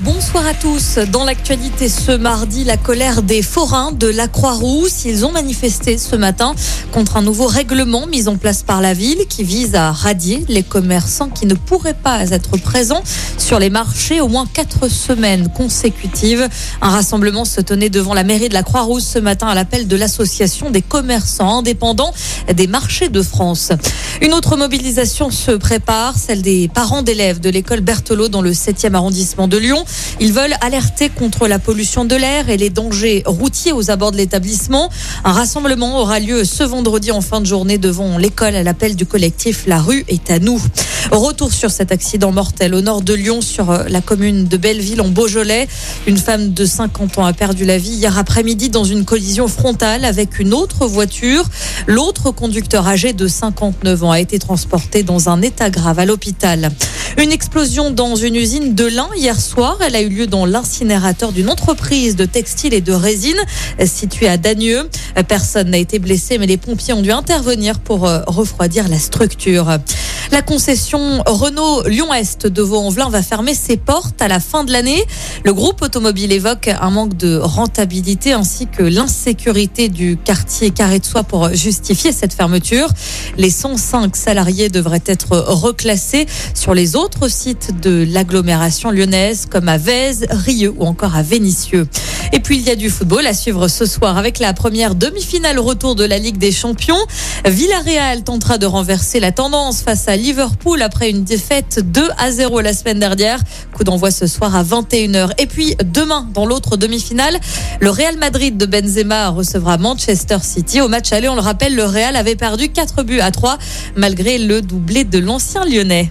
Bonsoir à tous. Dans l'actualité ce mardi, la colère des forains de la Croix-Rousse. Ils ont manifesté ce matin contre un nouveau règlement mis en place par la ville qui vise à radier les commerçants qui ne pourraient pas être présents sur les marchés au moins quatre semaines consécutives. Un rassemblement se tenait devant la mairie de la Croix-Rousse ce matin à l'appel de l'association des commerçants indépendants des marchés de France. Une autre mobilisation se prépare, celle des parents d'élèves de l'école Berthelot dans le 7e arrondissement de Lyon. Ils veulent alerter contre la pollution de l'air et les dangers routiers aux abords de l'établissement. Un rassemblement aura lieu ce vendredi en fin de journée devant l'école à l'appel du collectif La rue est à nous. Retour sur cet accident mortel au nord de Lyon, sur euh, la commune de Belleville en Beaujolais. Une femme de 50 ans a perdu la vie hier après-midi dans une collision frontale avec une autre voiture. L'autre conducteur âgé de 59 ans a été transporté dans un état grave à l'hôpital. Une explosion dans une usine de lin hier soir. Elle a eu lieu dans l'incinérateur d'une entreprise de textile et de résine située à Dagneux. Personne n'a été blessé, mais les pompiers ont dû intervenir pour euh, refroidir la structure. La concession Renault Lyon-Est de Vaux-en-Velin va fermer ses portes à la fin de l'année. Le groupe automobile évoque un manque de rentabilité ainsi que l'insécurité du quartier Carré de Soie pour justifier cette fermeture. Les 105 salariés devraient être reclassés sur les autres sites de l'agglomération lyonnaise comme à Vèze, Rieux ou encore à Vénissieux. Et puis il y a du football à suivre ce soir avec la première demi-finale retour de la Ligue des Champions. Villarreal tentera de renverser la tendance face à Liverpool après une défaite 2 à 0 la semaine dernière. Coup d'envoi ce soir à 21h. Et puis demain, dans l'autre demi-finale, le Real Madrid de Benzema recevra Manchester City. Au match aller, on le rappelle, le Real avait perdu 4 buts à 3 malgré le doublé de l'ancien lyonnais.